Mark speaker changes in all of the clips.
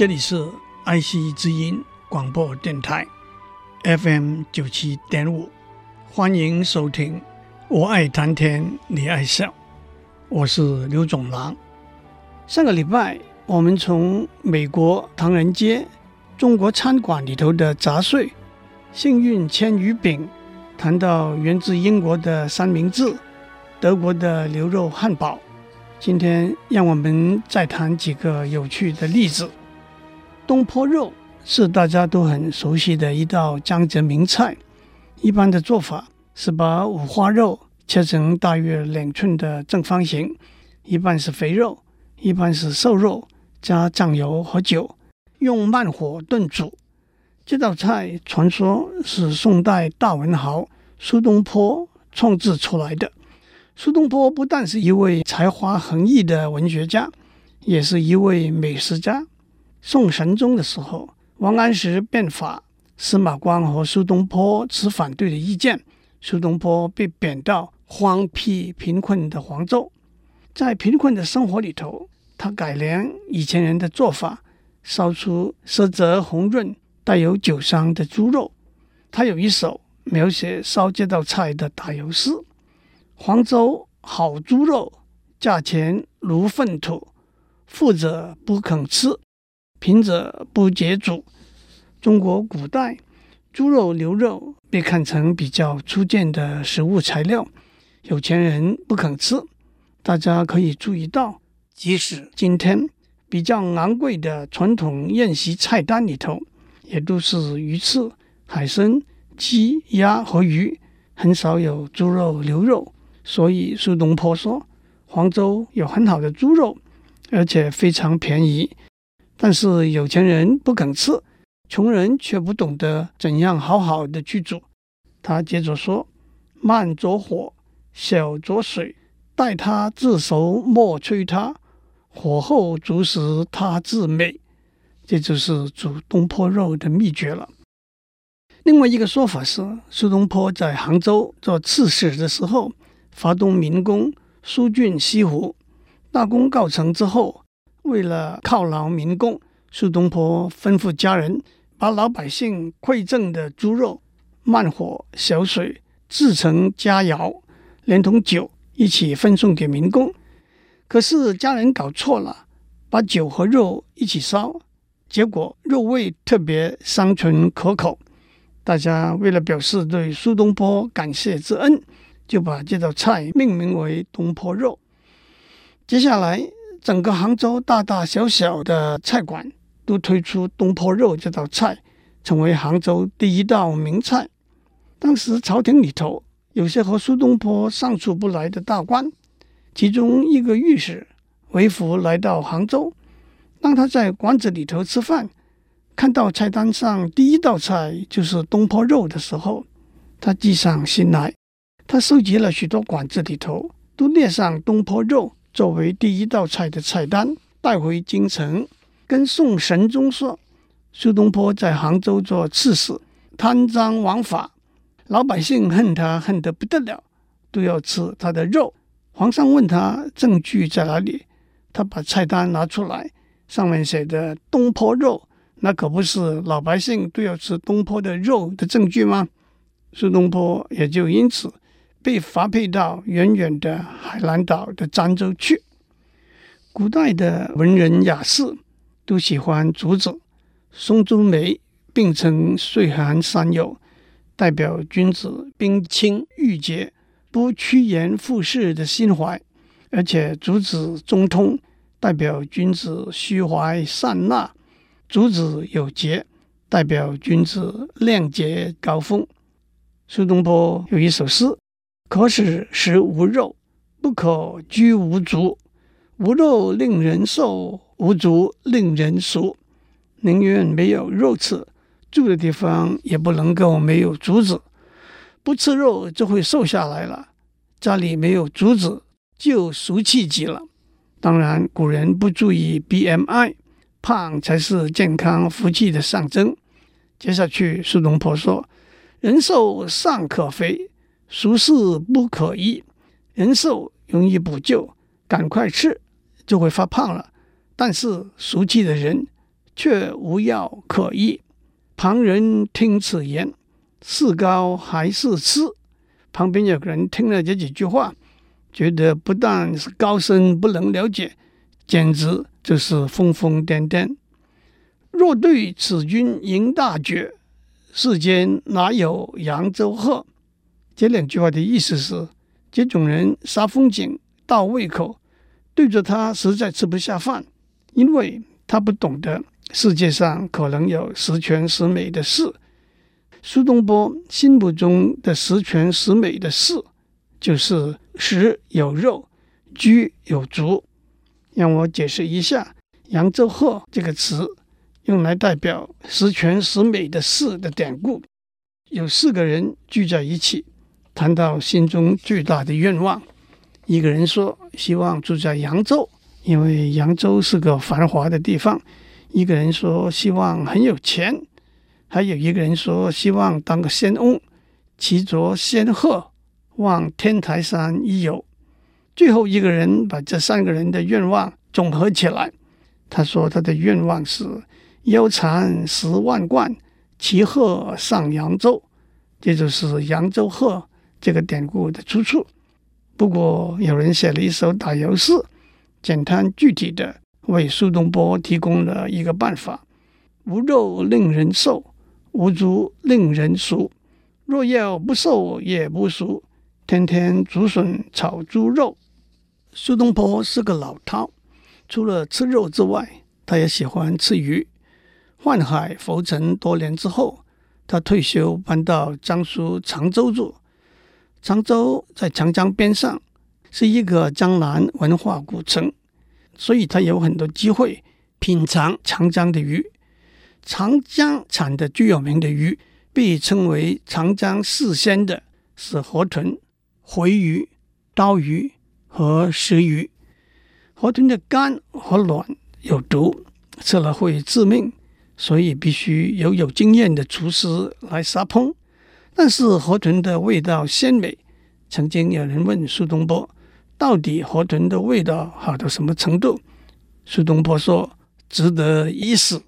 Speaker 1: 这里是爱惜之音广播电台，FM 九七点五，欢迎收听。我爱谈天，你爱笑，我是刘总郎。上个礼拜，我们从美国唐人街中国餐馆里头的杂碎、幸运千鱼饼，谈到源自英国的三明治、德国的牛肉汉堡。今天，让我们再谈几个有趣的例子。东坡肉是大家都很熟悉的一道江浙名菜。一般的做法是把五花肉切成大约两寸的正方形，一半是肥肉，一半是瘦肉，加酱油和酒，用慢火炖煮。这道菜传说是宋代大文豪苏东坡创制出来的。苏东坡不但是一位才华横溢的文学家，也是一位美食家。宋神宗的时候，王安石变法，司马光和苏东坡持反对的意见，苏东坡被贬到荒僻贫困的黄州。在贫困的生活里头，他改良以前人的做法，烧出色泽红润、带有酒香的猪肉。他有一首描写烧这道菜的打油诗：“黄州好猪肉，价钱如粪土，富者不肯吃。”贫者不解煮。中国古代，猪肉、牛肉被看成比较粗贱的食物材料，有钱人不肯吃。大家可以注意到，即使今天比较昂贵的传统宴席菜单里头，也都是鱼翅、海参、鸡、鸭和鱼，很少有猪肉、牛肉。所以苏东坡说，黄州有很好的猪肉，而且非常便宜。但是有钱人不肯吃，穷人却不懂得怎样好好的去煮。他接着说：“慢着火，小着水，待它自熟，莫催它。火候足时，它自美。”这就是煮东坡肉的秘诀了。另外一个说法是，苏东坡在杭州做刺史的时候，发动民工疏浚西湖，大功告成之后。为了犒劳民工，苏东坡吩咐家人把老百姓馈赠的猪肉慢火小水制成佳肴，连同酒一起分送给民工。可是家人搞错了，把酒和肉一起烧，结果肉味特别香醇可口。大家为了表示对苏东坡感谢之恩，就把这道菜命名为东坡肉。接下来。整个杭州大大小小的菜馆都推出东坡肉这道菜，成为杭州第一道名菜。当时朝廷里头有些和苏东坡相处不来的大官，其中一个御史韦福来到杭州，当他在馆子里头吃饭，看到菜单上第一道菜就是东坡肉的时候，他计上心来，他收集了许多馆子里头都列上东坡肉。作为第一道菜的菜单带回京城，跟宋神宗说：“苏东坡在杭州做刺史，贪赃枉法，老百姓恨他恨得不得了，都要吃他的肉。”皇上问他证据在哪里，他把菜单拿出来，上面写的“东坡肉”，那可不是老百姓都要吃东坡的肉的证据吗？苏东坡也就因此。被发配到远远的海南岛的儋州去。古代的文人雅士都喜欢竹子，松竹梅并称岁寒三友，代表君子冰清玉洁、不趋炎附势的心怀；而且竹子中通，代表君子虚怀善纳；竹子有节，代表君子亮节高风。苏东坡有一首诗。可使食无肉，不可居无竹。无肉令人瘦，无足令人俗，宁愿没有肉吃，住的地方也不能够没有竹子。不吃肉就会瘦下来了，家里没有竹子就俗气极了。当然，古人不注意 BMI，胖才是健康福气的象征。接下去，苏东坡说：“人瘦尚可肥，俗事不可依。人瘦容易补救，赶快吃就会发胖了。但是俗气的人却无药可医。旁人听此言，是高还是痴？旁边有个人听了这几句话，觉得不但是高深不能了解，简直就是疯疯癫癫。若对此君迎大爵，世间哪有扬州鹤？这两句话的意思是，这种人杀风景、倒胃口，对着他实在吃不下饭，因为他不懂得世界上可能有十全十美的事。苏东坡心目中的十全十美的事，就是食有肉，居有竹。让我解释一下“扬州鹤”这个词。用来代表十全十美的事的典故，有四个人聚在一起，谈到心中最大的愿望。一个人说希望住在扬州，因为扬州是个繁华的地方；一个人说希望很有钱；还有一个人说希望当个仙翁，骑着仙鹤望天台山一游。最后一个人把这三个人的愿望总合起来，他说他的愿望是。腰缠十万贯，骑鹤上扬州，这就是扬州鹤这个典故的出处。不过，有人写了一首打油诗，简单具体的为苏东坡提供了一个办法：无肉令人瘦，无竹令人俗。若要不瘦也不俗，天天竹笋炒猪肉。苏东坡是个老饕，除了吃肉之外，他也喜欢吃鱼。宦海浮沉多年之后，他退休搬到江苏常州住。常州在长江边上，是一个江南文化古城，所以他有很多机会品尝长江的鱼。长江产的最有名的鱼，被称为长江四鲜的是河豚、回鱼、刀鱼和石鱼。河豚的肝和卵有毒，吃了会致命。所以必须由有经验的厨师来杀烹，但是河豚的味道鲜美。曾经有人问苏东坡，到底河豚的味道好到什么程度？苏东坡说：“值得一试。”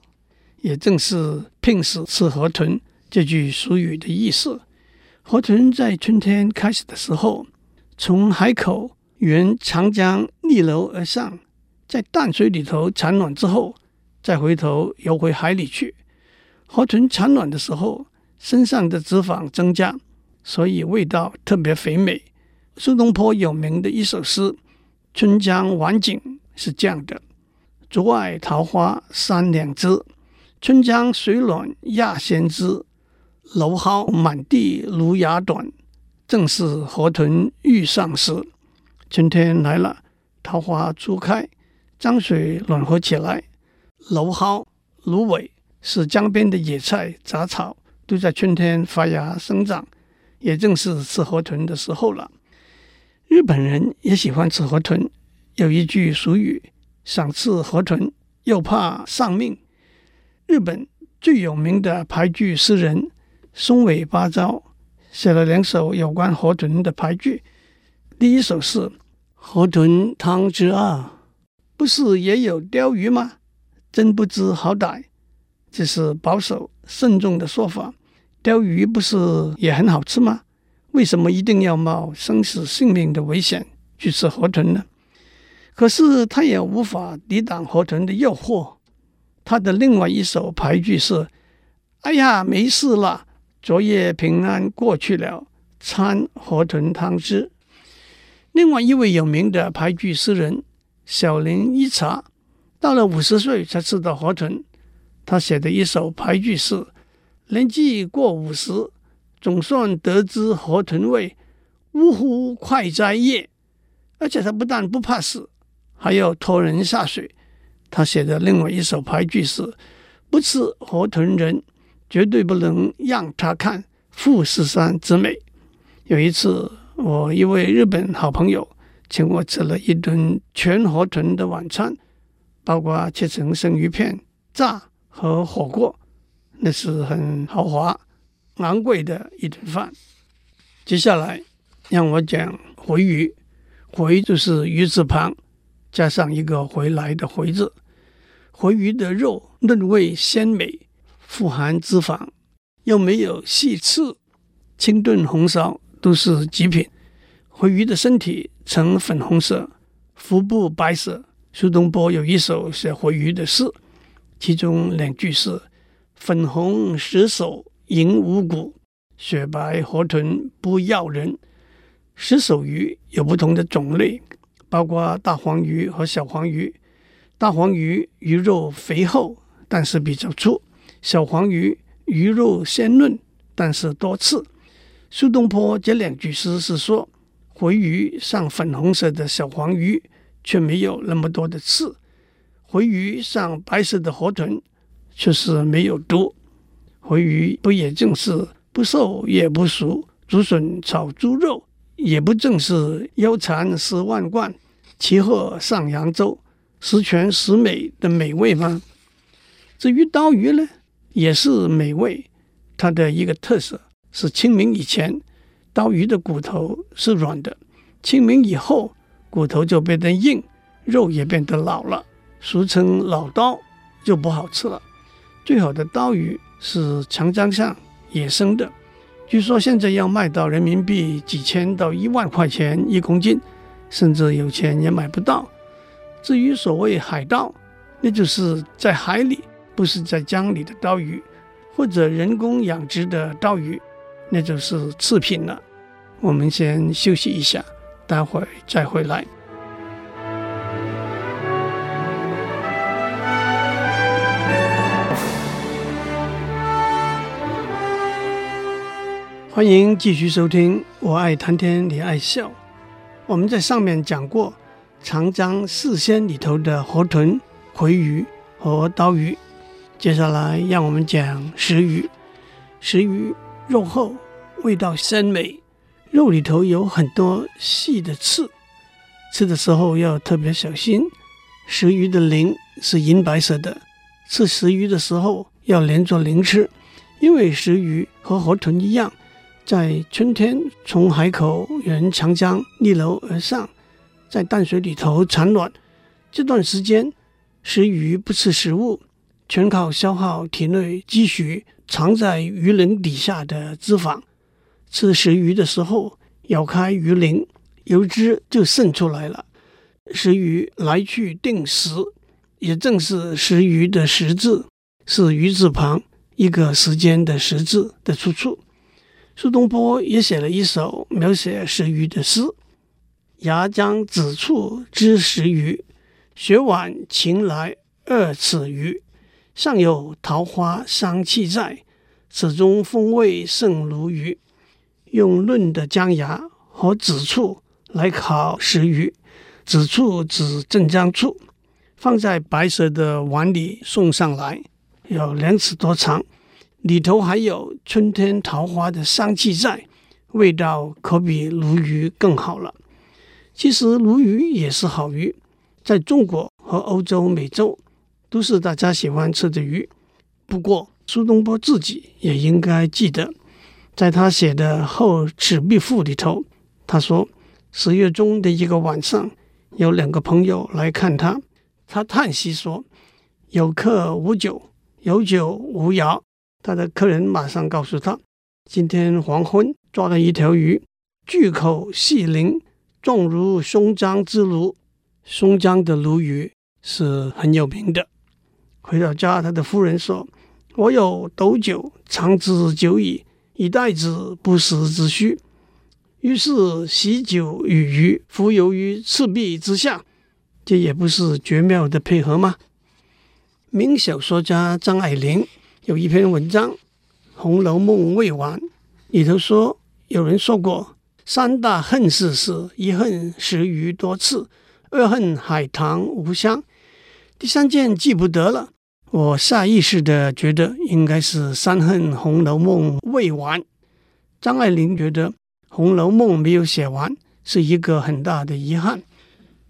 Speaker 1: 也正是“拼死吃河豚”这句俗语的意思。河豚在春天开始的时候，从海口沿长江逆流而上，在淡水里头产卵之后。再回头游回海里去，河豚产卵的时候，身上的脂肪增加，所以味道特别肥美。苏东坡有名的一首诗《春江晚景》是这样的：“竹外桃花三两枝，春江水暖鸭先知。蒌蒿满地芦芽短，正是河豚欲上时。”春天来了，桃花初开，江水暖和起来。蒌蒿、芦苇是江边的野菜杂草，都在春天发芽生长，也正是吃河豚的时候了。日本人也喜欢吃河豚，有一句俗语：“想吃河豚，又怕丧命。”日本最有名的俳句诗人松尾芭蕉写了两首有关河豚的俳句。第一首是《河豚汤之》啊，不是也有鲷鱼吗？真不知好歹，这是保守慎重的说法。鯛鱼不是也很好吃吗？为什么一定要冒生死性命的危险去吃河豚呢？可是他也无法抵挡河豚的诱惑。他的另外一首俳句是：“哎呀，没事了，昨夜平安过去了，餐河豚汤汁。”另外一位有名的俳句诗人小林一茶。到了五十岁才吃到河豚，他写的一首俳句是：“年纪过五十，总算得知河豚味，呜呼快哉夜！”而且他不但不怕死，还要拖人下水，他写的另外一首俳句是：“不吃河豚人，绝对不能让他看富士山之美。”有一次，我一位日本好朋友请我吃了一顿全河豚的晚餐，包括切成生鱼片、炸和火锅，那是很豪华、昂贵的一顿饭。接下来让我讲回鱼，回就是鱼字旁加上一个回来的回字。回鱼的肉嫩味鲜美，富含脂肪，又没有细刺，清炖红烧都是极品。回鱼的身体呈粉红色，腹部白色。苏东坡有一首写回鱼的诗，其中两句是：“粉红石首银无骨。”雪白河豚不要人。石首鱼有不同的种类，包括大黄鱼和小黄鱼。大黄鱼鱼肉肥厚，但是比较粗；小黄鱼鱼肉鲜嫩，但是多刺。苏东坡这两句诗是说，回鱼上粉红色的小黄鱼却没有那么多的刺，回鱼上白色的河豚却是没有毒。回鱼不也正是？不瘦也不熟，竹笋炒猪肉也不正是腰缠十万贯，骑鹤上扬州，十全十美的美味吗？至于刀鱼呢，也是美味。它的一个特色是清明以前，刀鱼的骨头是软的；清明以后，骨头就变得硬，肉也变得老了，俗称老刀，就不好吃了。最好的刀鱼是长江上。野生的，据说现在要卖到人民币几千到一万块钱一公斤，甚至有钱也买不到。至于所谓海刀，那就是在海里，不是在江里的刀鱼，或者人工养殖的刀鱼，那就是次品了。我们先休息一下，待会儿再回来。欢迎继续收听，我爱谈天，你爱笑。我们在上面讲过长江四鲜里头的河豚、回鱼和刀鱼，接下来让我们讲石鱼。石鱼肉厚，味道鲜美，肉里头有很多细的刺，吃的时候要特别小心。石鱼的鳞是银白色的，吃石鱼的时候要连着鳞吃，因为石鱼和河豚一样。在春天从海口沿长江逆流而上，在淡水里头产卵。这段时间，食鱼不吃食物，全靠消耗体内积蓄藏在鱼鳞底下的脂肪。吃石鱼的时候，咬开鱼鳞，油脂就渗出来了。石鱼来去定时，也正是石鱼的“石”字，是鱼字旁一个时间的“时”字的出处。苏东坡也写了一首描写石鱼的诗：“牙将子处知石鱼，雪晚晴来二尺余。上有桃花香气在，此中风味胜鲈鱼。”用嫩的姜芽和子醋来烤石鱼，子醋指镇江醋，放在白色的碗里送上来，有两尺多长。里头还有春天桃花的香气在，味道可比鲈鱼更好了。其实鲈鱼也是好鱼，在中国和欧洲、美洲都是大家喜欢吃的鱼。不过苏东坡自己也应该记得，在他写的《后赤壁赋》里头，他说十月中的一个晚上，有两个朋友来看他，他叹息说：“有客无酒，有酒无肴。”他的客人马上告诉他，今天黄昏抓了一条鱼，巨口细鳞，状如松江之鲈。松江的鲈鱼是很有名的。回到家，他的夫人说：“我有斗酒，长之久矣，以待之不时之需。”于是喜酒与鱼浮游于赤壁之下，这也不是绝妙的配合吗？名小说家张爱玲。有一篇文章《红楼梦未完》，里头说，有人说过三大恨事是：一恨石鱼多刺，二恨海棠无香，第三件记不得了，我下意识的觉得应该是《三恨红楼梦》未完。张爱玲觉得《红楼梦》没有写完是一个很大的遗憾，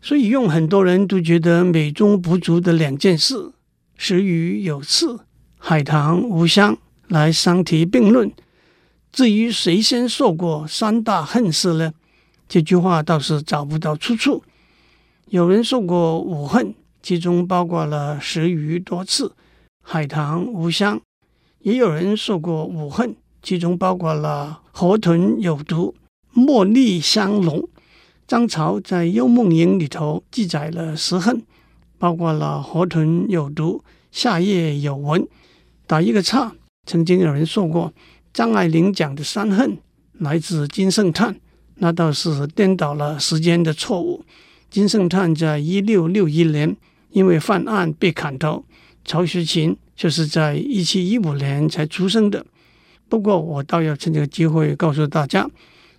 Speaker 1: 所以用很多人都觉得美中不足的两件事“时雨有刺，海棠无香”来相提并论。至于谁先说过三大恨事呢？这句话倒是找不到出处。有人说过五恨。其中包括了十余多次、海棠无香，也有人说过五恨，其中包括了河豚有毒、茉莉香浓。张潮在《幽梦影》里头记载了十恨，包括了河豚有毒、夏夜有蚊。打一个岔，曾经有人说过张爱玲讲的三恨来自金圣叹，那倒是颠倒了时间的错误。金圣叹在一六六一年。因为犯案被砍头，曹雪芹就是在一七一五年才出生的。不过，我倒要趁这个机会告诉大家，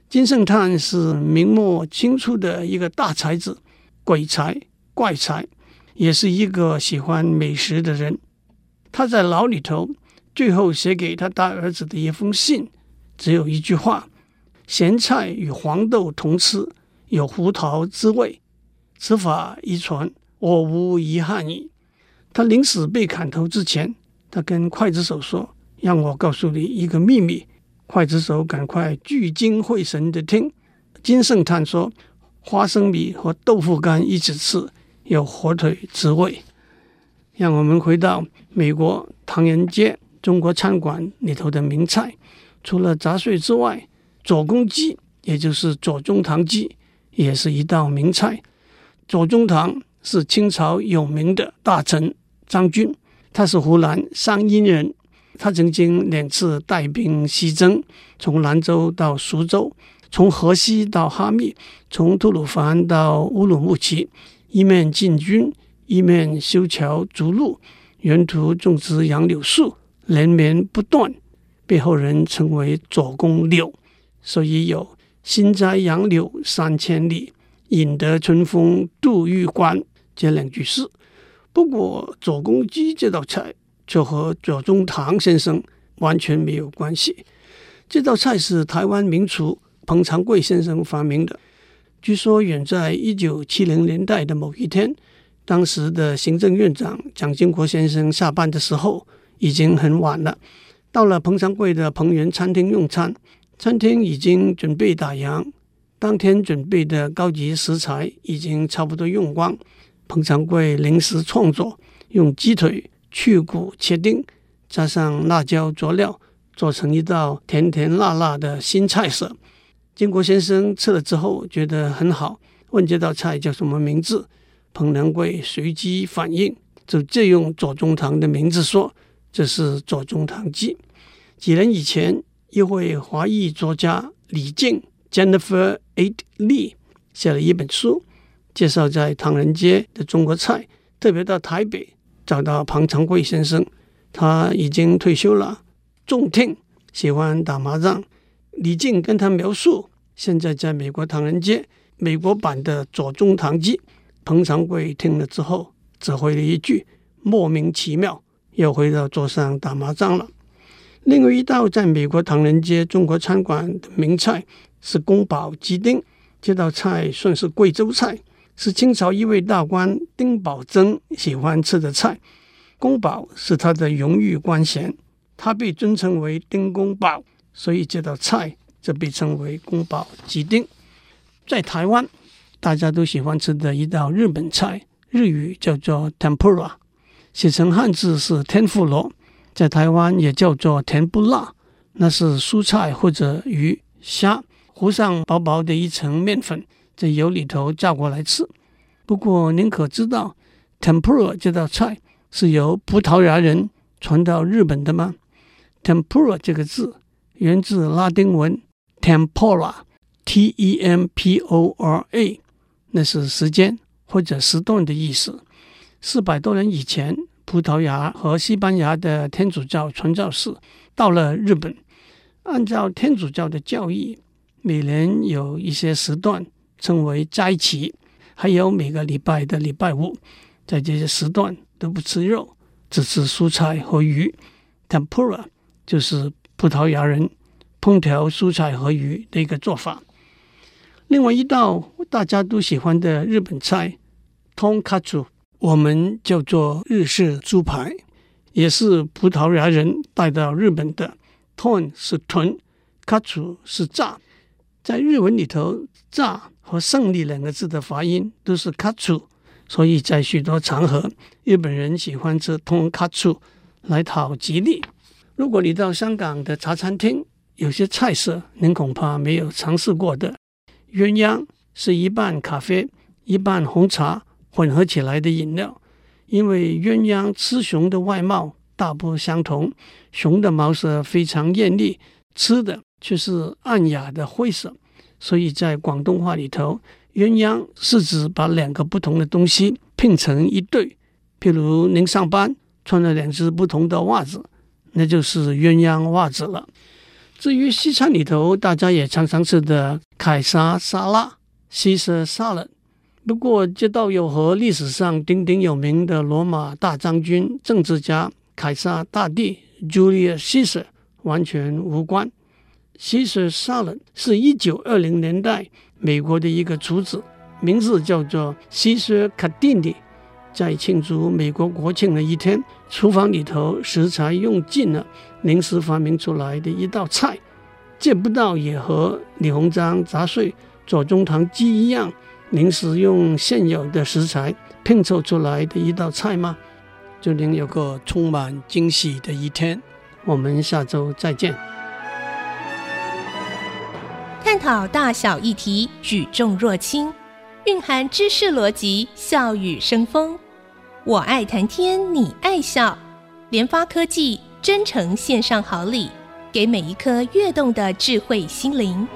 Speaker 1: 金圣叹是明末清初的一个大才子，鬼才怪才，也是一个喜欢美食的人。他在牢里头最后写给他大儿子的一封信，只有一句话：“咸菜与黄豆同吃，有胡桃之味。”此法一传。我无遗憾矣。他临死被砍头之前，他跟刽子手说：“让我告诉你一个秘密。”刽子手赶快聚精会神地听。金圣叹说：“花生米和豆腐干一起吃，有火腿滋味。”让我们回到美国唐人街中国餐馆里头的名菜，除了杂碎之外，左公鸡，也就是左宗棠鸡，也是一道名菜。左宗棠。是清朝有名的大臣张军，他是湖南湘阴人。他曾经两次带兵西征，从兰州到苏州，从河西到哈密，从吐鲁番到乌鲁木齐，一面进军，一面修桥筑路，沿途种植杨柳树，连绵不断，被后人称为“左公柳”。所以有“新栽杨柳三千里，引得春风度玉关”。这两句诗，不过左公鸡这道菜却和左宗棠先生完全没有关系。这道菜是台湾名厨彭长贵先生发明的。据说远在一九七零年代的某一天，当时的行政院长蒋经国先生下班的时候已经很晚了，到了彭长贵的彭园餐厅用餐，餐厅已经准备打烊，当天准备的高级食材已经差不多用光。彭长贵临时创作，用鸡腿去骨切丁，加上辣椒佐料，做成一道甜甜辣辣的新菜色。经国先生吃了之后觉得很好，问这道菜叫什么名字。彭长贵随机反应，就借用左宗棠的名字说：“这是左宗棠记。”几年以前，一位华裔作家李静 （Jennifer A. Lee） 写了一本书。介绍在唐人街的中国菜，特别到台北找到彭长贵先生，他已经退休了，重听喜欢打麻将。李静跟他描述，现在在美国唐人街美国版的左宗棠记。彭长贵听了之后，只回了一句莫名其妙，又回到桌上打麻将了。另外一道在美国唐人街中国餐馆的名菜是宫保鸡丁，这道菜算是贵州菜。是清朝一位大官丁宝桢喜欢吃的菜，宫保是他的荣誉官衔，他被尊称为丁公保，所以这道菜就被称为宫保鸡丁。在台湾，大家都喜欢吃的一道日本菜，日语叫做 Tempura，写成汉字是天妇罗，在台湾也叫做甜不辣，那是蔬菜或者鱼虾糊上薄薄的一层面粉。在油里头炸过来吃。不过您可知道，tempura 这道菜是由葡萄牙人传到日本的吗？tempura 这个字源自拉丁文 tempora，T-E-M-P-O-R-A，那是时间或者时段的意思。四百多年以前，葡萄牙和西班牙的天主教传教士到了日本，按照天主教的教义，每年有一些时段。称为斋期，还有每个礼拜的礼拜五，在这些时段都不吃肉，只吃蔬菜和鱼。Tempura 就是葡萄牙人烹调蔬菜和鱼的一个做法。另外一道大家都喜欢的日本菜，Tonkatsu，我们叫做日式猪排，也是葡萄牙人带到日本的。Ton 是豚，Katsu 是炸。在日文里头，“炸”和“胜利”两个字的发音都是 “katsu”，所以在许多场合，日本人喜欢吃 “tonkatsu” 来讨吉利。如果你到香港的茶餐厅，有些菜色您恐怕没有尝试过的。鸳鸯是一半咖啡、一半红茶混合起来的饮料，因为鸳鸯雌雄的外貌大不相同，雄的毛色非常艳丽，雌的。却是暗哑的灰色，所以在广东话里头，鸳鸯是指把两个不同的东西拼成一对。譬如您上班穿了两只不同的袜子，那就是鸳鸯袜子了。至于西餐里头，大家也常常吃的凯撒沙拉 （Caesar salad），不过这道有和历史上鼎鼎有名的罗马大将军、政治家凯撒大帝 （Julius Caesar） 完全无关。Caesar salad 是一九二零年代美国的一个厨子，名字叫做 Caesar Cardini，在庆祝美国国庆的一天，厨房里头食材用尽了，临时发明出来的一道菜。见不到也和李鸿章砸碎左宗棠鸡一样，临时用现有的食材拼凑出来的一道菜吗？祝您有个充满惊喜的一天。我们下周再见。
Speaker 2: 探讨大小议题，举重若轻，蕴含知识逻辑，笑语生风。我爱谈天，你爱笑。联发科技真诚献上好礼，给每一颗跃动的智慧心灵。